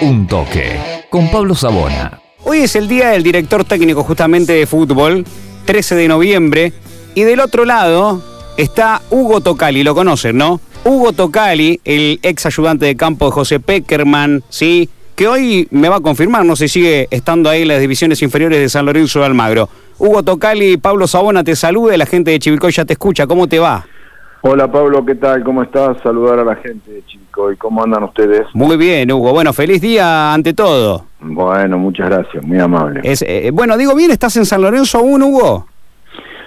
Un toque con Pablo Sabona. Hoy es el día del director técnico justamente de fútbol, 13 de noviembre, y del otro lado está Hugo Tocali, lo conocen, ¿no? Hugo Tocali, el ex ayudante de campo de José Peckerman, ¿sí? Que hoy me va a confirmar, no sé si sigue estando ahí en las divisiones inferiores de San Lorenzo de Almagro. Hugo Tocali, Pablo Sabona te saluda, la gente de Chivilcoy ya te escucha, ¿cómo te va? Hola Pablo, ¿qué tal? ¿Cómo estás? Saludar a la gente de Chivilcoy, ¿cómo andan ustedes? Muy bien, Hugo. Bueno, feliz día ante todo. Bueno, muchas gracias, muy amable. Es, eh, bueno, digo bien, ¿estás en San Lorenzo aún, Hugo?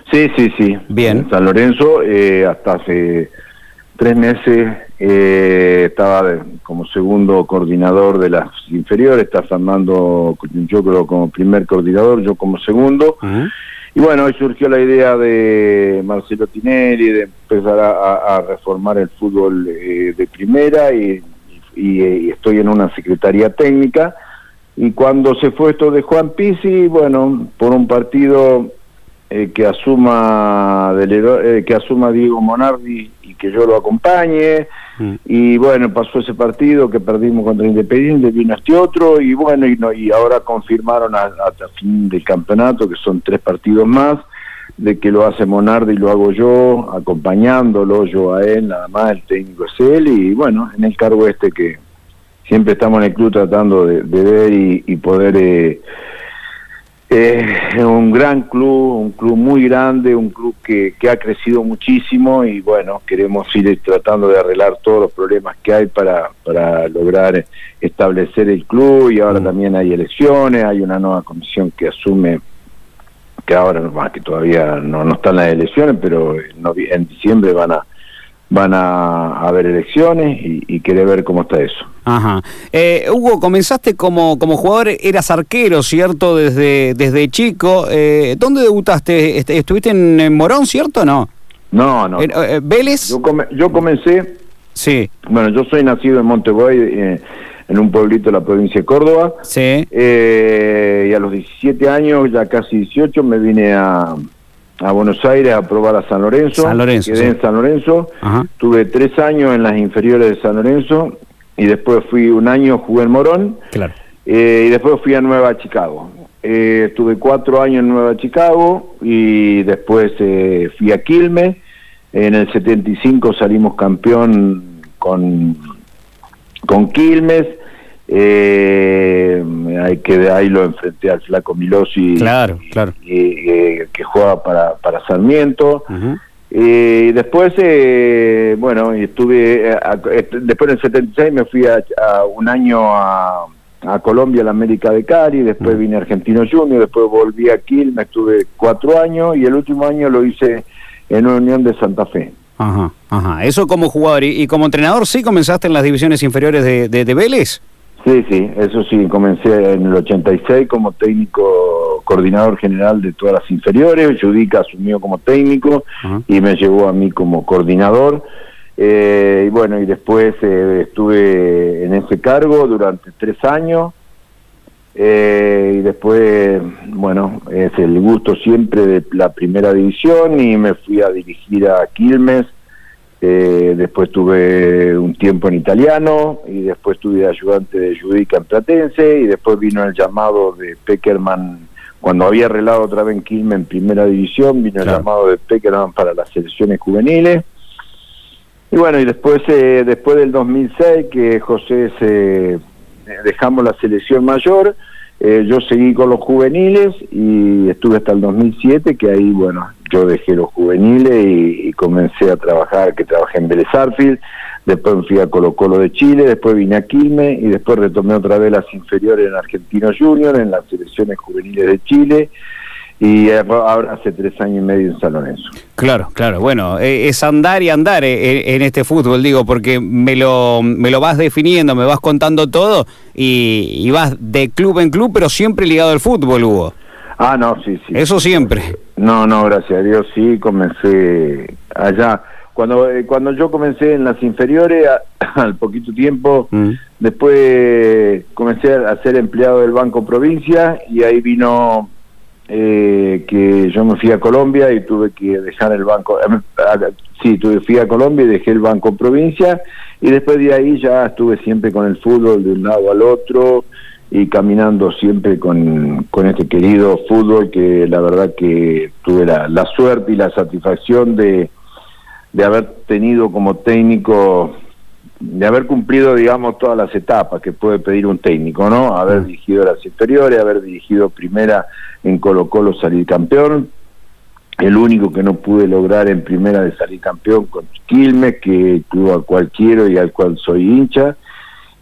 Sí, sí, sí. Bien. En San Lorenzo, eh, hasta hace tres meses eh, estaba como segundo coordinador de las inferiores, está Fernando, yo creo como primer coordinador, yo como segundo. Y bueno, hoy surgió la idea de Marcelo Tinelli de empezar a, reformar el fútbol eh, de primera y, y- estoy en una secretaría técnica. Y cuando se fue esto de Juan Pizzi, bueno, por un partido eh, que asuma Delero- eh, que asuma Diego Monardi y que yo lo acompañe, Y bueno, pasó ese partido que perdimos contra Independiente, vino este otro, y bueno, y, no- y ahora confirmaron hasta fin del campeonato, que son tres partidos más, de que lo hace Monardi y lo hago yo, acompañándolo yo a él, nada más, el técnico es él, y bueno, en el cargo este que siempre estamos en el club tratando de, de ver y, y poder... Eh, eh, un gran club, un club muy grande, un club que, que ha crecido muchísimo y bueno, queremos ir tratando de arreglar todos los problemas que hay para, para lograr establecer el club y ahora Mm. también hay elecciones, hay una nueva comisión que asume, que ahora no más que todavía no, no están las elecciones, pero en, en diciembre van a van a haber elecciones y, y querer ver cómo está eso. Ajá. Eh, Hugo, comenzaste como, como jugador, eras arquero, ¿cierto? Desde, desde chico. Eh, ¿Dónde debutaste? Est- ¿Estuviste en, en Morón, cierto o no? No, no. Eh, ¿Vélez? Yo, come- yo comencé Sí, Bueno, yo soy nacido en Montevideo, eh, en un pueblito de la provincia de Córdoba, sí. eh, y a los 17 años, ya casi 18, me vine a, a Buenos Aires a probar a San Lorenzo. San Lorenzo, Quedé sí. en San Lorenzo, Ajá. tuve tres años en las inferiores de San Lorenzo, y después fui un año, jugué en Morón, Claro. eh, y después fui a Nueva Chicago. Eh, estuve cuatro años en Nueva Chicago y después eh, fui a Quilmes. En el 75 salimos campeón con, con Quilmes. Eh, hay que ahí lo enfrenté al flaco Milosi Claro, claro. y- y- que juega para, para Sarmiento. Eh, y después, eh, bueno, y estuve, eh, a- después en el 76 me fui a, a un año a, a Colombia, a la América de Cali, después Mm. vine a Argentino Junior, después volví a Quilmes, estuve cuatro años y el último año lo hice en Unión de Santa Fe. Ajá, ajá. Eso como jugador. ¿Y, y como entrenador sí comenzaste en las divisiones inferiores de, de, de Vélez? Sí, sí, eso sí, comencé en el 86 como técnico coordinador general de todas las inferiores, Judica asumió como técnico y me llevó a mí como coordinador. Eh, y bueno, y después eh, estuve en ese cargo durante tres años. Eh, y después, bueno, es el gusto siempre de la primera división y me fui a dirigir a Quilmes. Eh, después tuve un tiempo en italiano y después tuve ayudante de Judica en Platense y después vino el llamado de Peckerman cuando había arreglado otra vez en Quilmes en primera división, vino Claro. el llamado de Peckerman para las selecciones juveniles. Y bueno, y después eh, después del 2006 que José se dejamos la selección mayor, eh, yo seguí con los juveniles y estuve hasta el 2007 que ahí bueno, yo dejé los juveniles y, comencé a trabajar, que trabajé en Vélez Arfield, después fui a Colo Colo de Chile, después vine a Quilmes y después retomé otra vez las inferiores en Argentino Junior, en las selecciones juveniles de Chile y eh, ahora hace tres años y medio en San Lorenzo. Claro, claro. Bueno, eh, es andar y andar eh, en, este fútbol, digo, porque me lo, me lo vas definiendo, me vas contando todo y, y vas de club en club, pero siempre ligado al fútbol, Hugo. Ah, no, sí, sí. Eso siempre. No, no, gracias a Dios sí, comencé allá. Cuando cuando yo comencé en las inferiores, a- al poquito tiempo, Mm. después comencé a ser empleado del Banco Provincia y ahí vino eh, que yo me fui a Colombia y tuve que dejar el banco. eh, Sí, tuve, fui a Colombia y dejé el Banco Provincia y después de ahí ya estuve siempre con el fútbol de un lado al otro y caminando siempre con, con este querido fútbol que la verdad que tuve la, la suerte y la satisfacción de, de haber tenido como técnico de haber cumplido, digamos, todas las etapas que puede pedir un técnico, ¿no? Haber mm. dirigido las inferiores, haber dirigido primera en Colo Colo salir campeón, el único que no pude lograr en primera de salir campeón con Quilmes, que club al cual quiero y al cual soy hincha,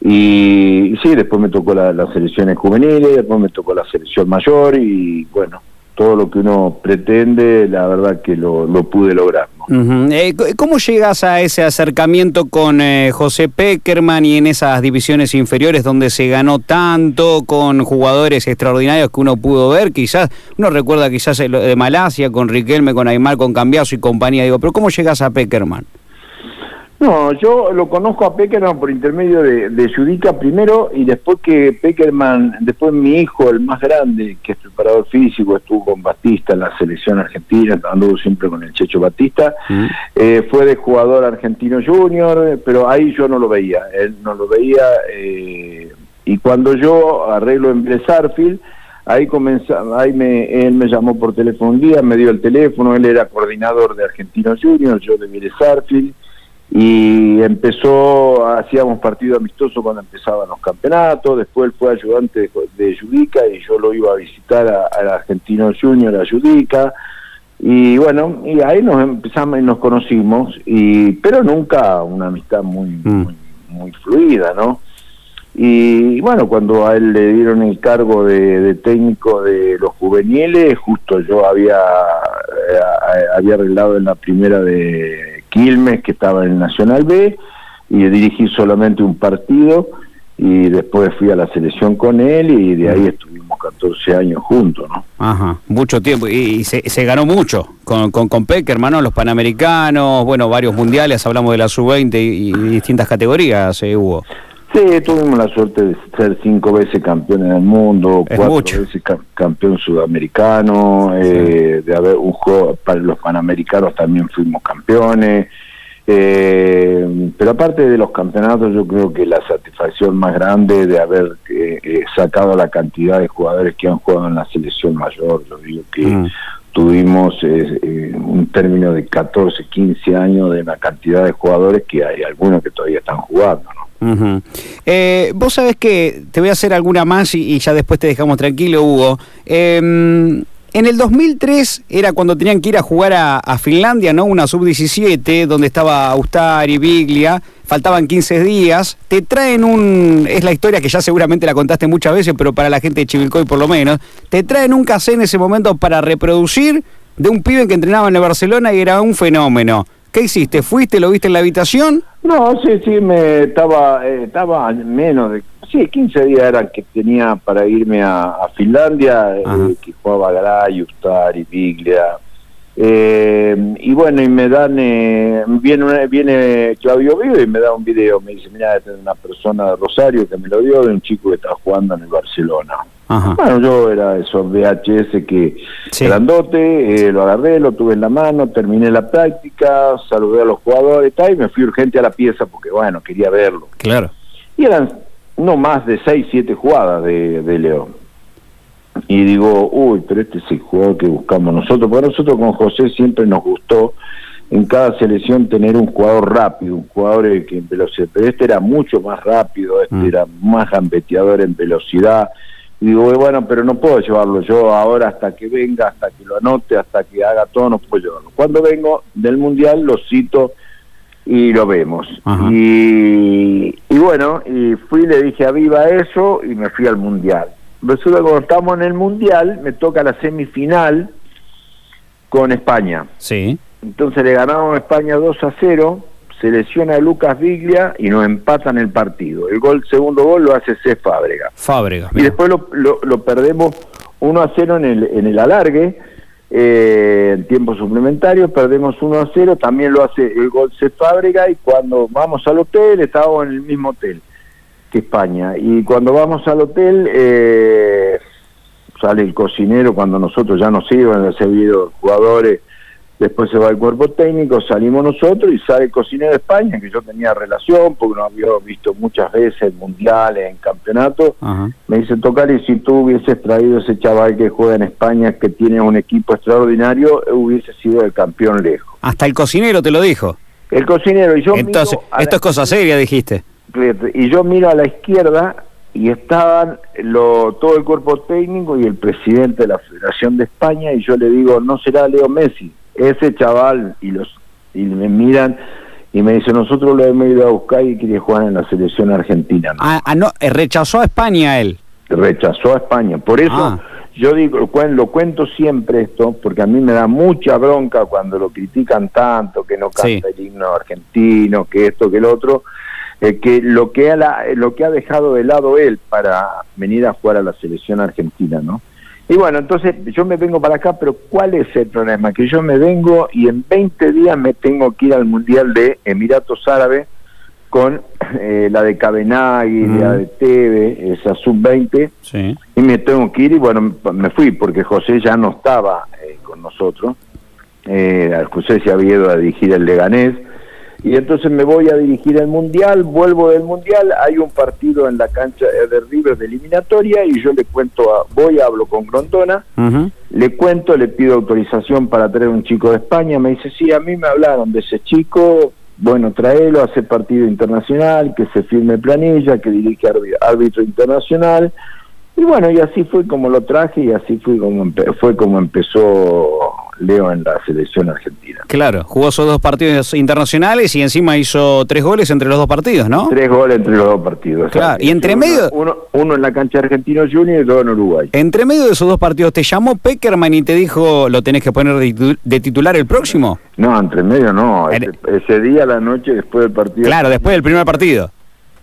y, sí, después me tocó la, las selecciones juveniles, después me tocó la selección mayor y bueno, todo lo que uno pretende, la verdad que lo, lo pude lograr. Eh, ¿Cómo llegas a ese acercamiento con eh, José Peckerman y en esas divisiones inferiores donde se ganó tanto con jugadores extraordinarios que uno pudo ver? Quizás, uno recuerda quizás de Malasia, con Riquelme, con Aymar, con Cambiazo y compañía, digo, pero ¿cómo llegas a Peckerman? No, yo lo conozco a Peckerman por intermedio de, de Judica primero y después que Peckerman, después mi hijo, el más grande, que es preparador físico, estuvo con Batista en la selección argentina, anduvo siempre con el Checho Batista, mm. eh, fue de jugador argentino junior, pero ahí yo no lo veía, él no lo veía eh, y cuando yo arreglo en Blesarfield, ahí comenzó, ahí me, él me llamó por teléfono un día, me dio el teléfono, él era coordinador de Argentino Junior, yo de Blesarfield, y empezó, hacíamos partido amistoso cuando empezaban los campeonatos, después él fue ayudante de, de Judica y yo lo iba a visitar al Argentino Junior a Judica y bueno, y ahí nos empezamos y nos conocimos, y pero nunca una amistad muy, mm. muy, muy fluida, ¿no? Y bueno, cuando a él le dieron el cargo de, técnico de los juveniles, justo yo había, eh, había arreglado en la primera de Quilmes, que estaba en Nacional B, y dirigí solamente un partido, y después fui a la selección con él, y de ahí estuvimos 14 años juntos, ¿no? Ajá, mucho tiempo, y, se, ganó mucho con, con, con Peck, hermano, los Panamericanos, bueno, varios mundiales, hablamos de la Sub-20 y, distintas categorías, eh, Hugo. Sí, tuvimos la suerte de ser cinco veces campeón del mundo, cuatro veces campeón sudamericano, eh, de haber un juego para los panamericanos también fuimos campeones. Eh, pero aparte de los campeonatos, yo creo que la satisfacción más grande de haber eh, sacado la cantidad de jugadores que han jugado en la selección mayor, yo digo que mm. tuvimos un término de 14, 15 años de la cantidad de jugadores que hay algunos que todavía están jugando, ¿no? Eh, vos sabés que te voy a hacer alguna más y, ya después te dejamos tranquilo, Hugo. Em, en el 2003 era cuando tenían que ir a jugar a, Finlandia, ¿no? Una sub-17, donde estaba Ustari, Biglia, faltaban 15 días. Te traen un. Es la historia que ya seguramente la contaste muchas veces, pero para la gente de Chivilcoy por lo menos. Te traen un casé en ese momento para reproducir de un pibe que entrenaba en el Barcelona y era un fenómeno. ¿Qué hiciste? ¿Fuiste, lo viste en la habitación? No, sí, sí, me estaba, eh, estaba menos de, sí, 15 días eran que tenía para irme a, Finlandia, eh, que jugaba Garay, Ustari, Biglia. Eh, y bueno, y me dan, viene, viene Claudio Vivo y me da un video, me dice, mira, este es una persona de Rosario que me lo dio, de un chico que estaba jugando en el Barcelona. Bueno, yo era esos VHS que grandote, eh, lo agarré, lo tuve en la mano, terminé la práctica, saludé a los jugadores y me fui urgente a la pieza porque, bueno, quería verlo. Claro. Y eran no más de 6, 7 jugadas de, de León. Y digo, uy, pero este es el jugador que buscamos nosotros, porque nosotros con José siempre nos gustó en cada selección tener un jugador rápido, un jugador que en velocidad, pero este era mucho más rápido, este mm. era más gambeteador en velocidad, y digo, bueno, pero no puedo llevarlo yo ahora hasta que venga, hasta que lo anote, hasta que haga todo, no puedo llevarlo. Cuando vengo del Mundial lo cito y lo vemos. Y, y, bueno, y fui, le dije a Viva eso y me fui al Mundial. Resulta que cuando estamos en el Mundial, me toca la semifinal con España. Sí. Entonces le ganamos a España 2 a 0 se lesiona a Lucas Viglia y nos empatan el partido. El gol, segundo gol lo hace C. Fábrega. Fábrega. Y después lo, lo, perdemos 1 a 0 en el, en el alargue, eh, en tiempo suplementario, perdemos 1 a 0, también lo hace el gol C. Fábrega y cuando vamos al hotel, estábamos en el mismo hotel que España. Y cuando vamos al hotel, eh, sale el cocinero cuando nosotros ya nos iban, servido jugadores después se va el cuerpo técnico, salimos nosotros y sale el cocinero de España, que yo tenía relación, porque no había visto muchas veces mundiales, en campeonatos. Me dice, Tocali, si tú hubieses traído ese chaval que juega en España, que tiene un equipo extraordinario, hubiese sido el campeón lejos. Hasta el cocinero te lo dijo. El cocinero y yo... Entonces, esto es cosa seria, dijiste. Y yo miro a la izquierda y estaban lo, todo el cuerpo técnico y el presidente de la Federación de España y yo le digo, no será Leo Messi, ese chaval y los y me miran y me dice, nosotros lo hemos ido a buscar y quiere jugar en la selección argentina. Ah, ah, no, eh, rechazó a España él. Rechazó a España. Por eso ah. yo digo, lo cuento siempre esto, porque a mí me da mucha bronca cuando lo critican tanto, que no canta el himno argentino, que esto, que el otro, eh, que lo que, ha lo que ha dejado de lado él para venir a jugar a la selección argentina, ¿no? Y bueno, entonces yo me vengo para acá, pero ¿cuál es el problema? Que yo me vengo y en 20 días me tengo que ir al Mundial de Emiratos Árabes con eh, la de Cabenagui, la de Teve, esa sub-20, y me tengo que ir y bueno, me fui porque José ya no estaba eh, con nosotros, eh, José se había ido a dirigir el Leganés, y entonces me voy a dirigir el mundial, vuelvo del mundial, hay un partido en la cancha de River de eliminatoria y yo le cuento, a, voy, hablo con Grondona, le cuento, le pido autorización para traer un chico de España, me dice, sí, a mí me hablaron de ese chico, bueno, tráelo, hace partido internacional, que se firme planilla, que dirige árbitro internacional, y bueno, y así fue como lo traje y así fue como, fue como empezó Leo en la selección argentina. Claro, jugó esos dos partidos internacionales y encima hizo tres goles entre los dos partidos, ¿no? Tres goles entre los dos partidos. Claro, y entre medio... Uno, uno, en la cancha argentino junior y dos en Uruguay. Entre medio de esos dos partidos, ¿te llamó Peckerman y te dijo lo tenés que poner de, titular el próximo? No, entre medio no, ese, día, la noche después del partido. Claro, después del primer partido.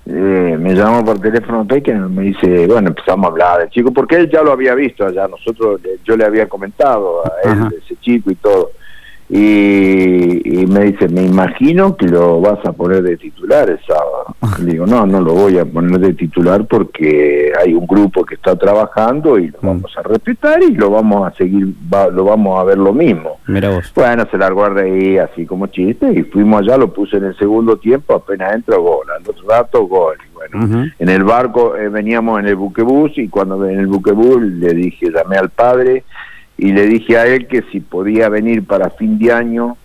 Eh, me llamó por teléfono Peckerman me dice, bueno, empezamos a hablar del chico, porque él ya lo había visto allá, nosotros, yo le había comentado a él, ese chico y todo. Y, me dice, me imagino que lo vas a poner de titular el sábado. Le digo, no, no lo voy a poner de titular porque hay un grupo que está trabajando y lo mm. vamos a respetar y lo vamos a seguir, lo vamos a ver lo mismo. Mira vos. Bueno, se largó de ahí así como chiste y fuimos allá, lo puse en el segundo tiempo, apenas entra gol, al otro rato gol. bueno, en el barco eh, veníamos en el buquebús y cuando en el buquebús le dije, llamé al padre y le dije a él que si podía venir para fin de año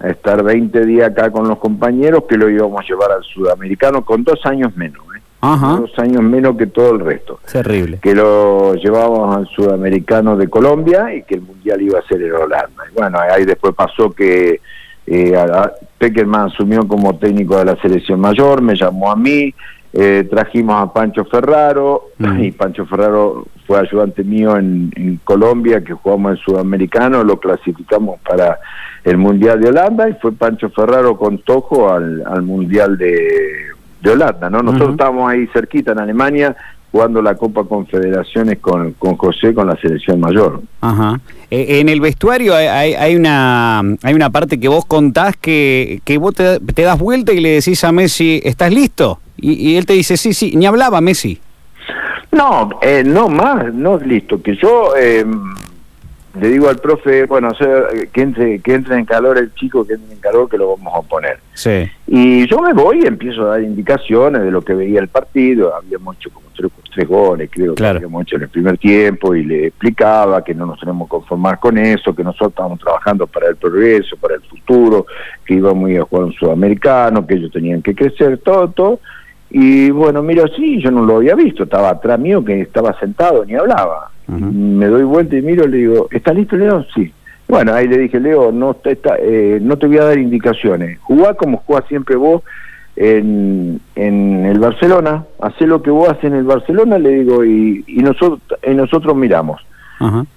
a estar 20 días acá con los compañeros, que lo íbamos a llevar al sudamericano con dos años menos, ¿eh? dos años menos que todo el resto. Terrible. Que lo llevábamos al sudamericano de Colombia y que el mundial iba a ser en Holanda. Y bueno, ahí después pasó que eh, Peckerman asumió como técnico de la selección mayor, me llamó a mí, eh, trajimos a Pancho Ferraro mm. y Pancho Ferraro fue ayudante mío en, Colombia, que jugamos en Sudamericano, lo clasificamos para el Mundial de Holanda y fue Pancho Ferraro con Tojo al, Mundial de, Holanda. ¿no? Nosotros estábamos ahí cerquita en Alemania jugando la Copa Confederaciones con, con José, con la selección mayor. Ajá. Eh, en el vestuario hay, hay, una hay una parte que vos contás que, que vos te, te das vuelta y le decís a Messi, ¿estás listo? Y, él te dice, sí, sí, ni hablaba Messi. No, eh, no más, no listo. Que yo eh, le digo al profe, bueno, que, entre, que entre en calor el chico, que entre en calor, que lo vamos a poner. Sí. Y yo me voy y empiezo a dar indicaciones de lo que veía el partido. Habíamos hecho como tres, tres goles, creo que habíamos hecho en el primer tiempo, y le explicaba que no nos tenemos que conformar con eso, que nosotros estábamos trabajando para el progreso, para el futuro, que íbamos a jugar un sudamericano, que ellos tenían que crecer, todo, todo y bueno, miro así, yo no lo había visto, estaba atrás mío que estaba sentado, ni hablaba. Me doy vuelta y miro y le digo, ¿está listo Leo? Sí. Bueno, ahí le dije, Leo, no te, está, eh, no te voy a dar indicaciones. Jugá como jugás siempre vos en, en el Barcelona, hacé lo que vos haces en el Barcelona, le digo, y, y nosotros, y nosotros miramos.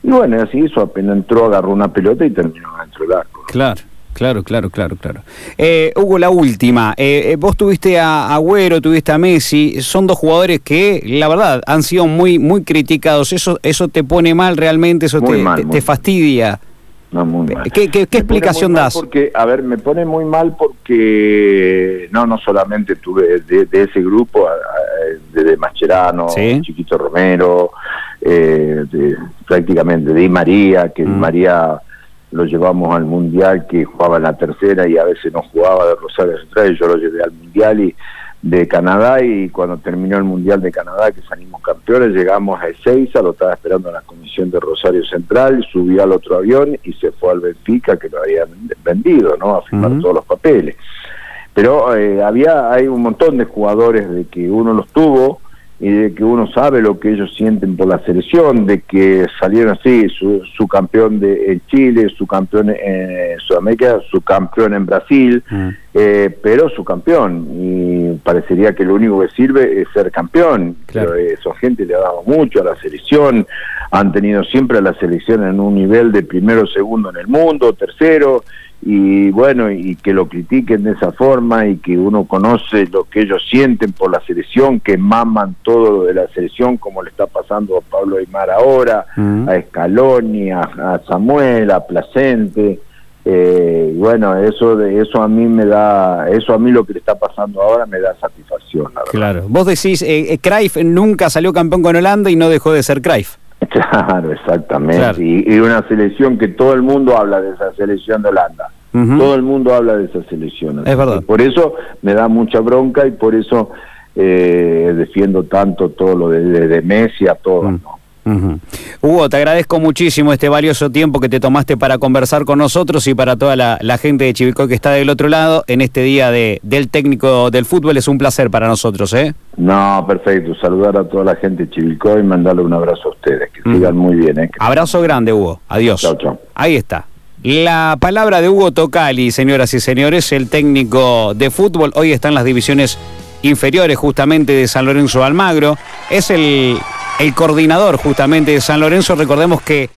Y bueno, así eso, apenas entró, agarró una pelota y terminó dentro del arco. Claro. Claro, claro, claro, claro. Eh, Hugo, la última. Eh, eh, vos tuviste a Agüero, tuviste a Messi. Son dos jugadores que, la verdad, han sido muy, muy criticados. ¿Eso, eso te pone mal realmente? ¿Eso te, fastidia? No, muy mal. ¿Qué, qué, explicación das? Porque, a ver, me pone muy mal porque no, no solamente tuve de, ese grupo, de, de Mascherano, Chiquito Romero, prácticamente de Di María, que Di mm. María lo llevamos al Mundial que jugaba en la tercera y a veces no jugaba de Rosario Central yo lo llevé al Mundial y de Canadá y cuando terminó el Mundial de Canadá que salimos campeones llegamos a Ezeiza, lo estaba esperando en la comisión de Rosario Central, subió al otro avión y se fue al Benfica que lo habían vendido, ¿no? A firmar todos los papeles. Pero eh, había hay un montón de jugadores de que uno los tuvo y de que uno sabe lo que ellos sienten por la selección, de que salieron así, su, campeón de en Chile, su campeón en Sudamérica, su campeón en Brasil, mm. eh, pero su campeón. Y parecería que lo único que sirve es ser campeón. Claro. Pero esa gente le ha dado mucho a la selección, han tenido siempre a la selección en un nivel de primero, segundo en el mundo, tercero y bueno, y que lo critiquen de esa forma y que uno conoce lo que ellos sienten por la selección, que maman todo lo de la selección, como le está pasando a Pablo Aymar ahora, a Scaloni, a, Samuel, a Placente. Eh, bueno, eso de eso a mí me da, eso a mí lo que le está pasando ahora me da satisfacción. claro, vos decís, eh, eh nunca salió campeón con Holanda y no dejó de ser Cruyff. Claro, exactamente. Y, una selección que todo el mundo habla de esa selección de Holanda. Todo el mundo habla de esa selección. Es verdad. Por eso me da mucha bronca y por eso eh, defiendo tanto todo lo de, Messi a Hugo, te agradezco muchísimo este valioso tiempo que te tomaste para conversar con nosotros y para toda la, gente de Chivilcoy que está del otro lado en este día de, del técnico del fútbol. Es un placer para nosotros, ¿eh? No, perfecto. Saludar a toda la gente de Chivilcoy y mandarle un abrazo a ustedes. Que sigan muy bien, ¿eh? Abrazo grande, Hugo. Adiós. Chao, chao. Ahí está. La palabra de Hugo Tocali, señoras y señores, el técnico de fútbol. Hoy está en las divisiones inferiores justamente de San Lorenzo Almagro. Es el el coordinador justamente de San Lorenzo. Recordemos que